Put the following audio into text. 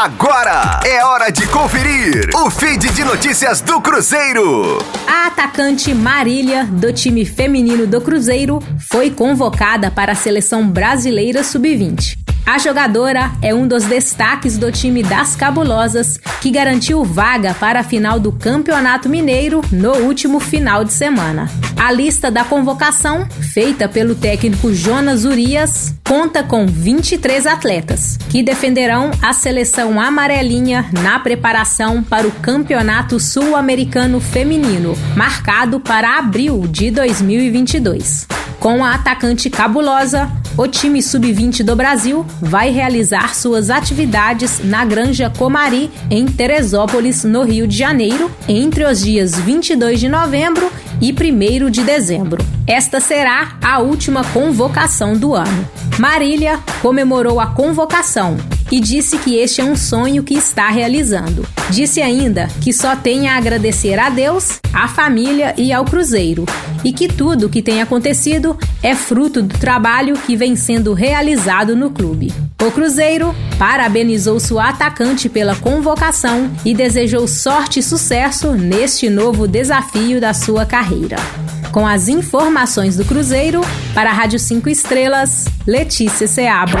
Agora é hora de conferir o feed de notícias do Cruzeiro. A atacante Marília, do time feminino do Cruzeiro, foi convocada para a seleção brasileira sub-20. A jogadora é um dos destaques do time das Cabulosas, que garantiu vaga para a final do Campeonato Mineiro no último final de semana. A lista da convocação, feita pelo técnico Jonas Urias, conta com 23 atletas, que defenderão a seleção amarelinha na preparação para o Campeonato Sul-Americano Feminino, marcado para abril de 2022. Com a atacante cabulosa, o time sub-20 do Brasil vai realizar suas atividades na Granja Comari, em Teresópolis, no Rio de Janeiro, entre os dias 22 de novembro e 1 de dezembro. Esta será a última convocação do ano. Marília comemorou a convocação e disse que este é um sonho que está realizando. Disse ainda que só tem a agradecer a Deus, à família e ao Cruzeiro, e que tudo o que tem acontecido é fruto do trabalho que vem sendo realizado no clube. O Cruzeiro parabenizou sua atacante pela convocação e desejou sorte e sucesso neste novo desafio da sua carreira. Com as informações do Cruzeiro, para a Rádio 5 Estrelas, Letícia Seabra.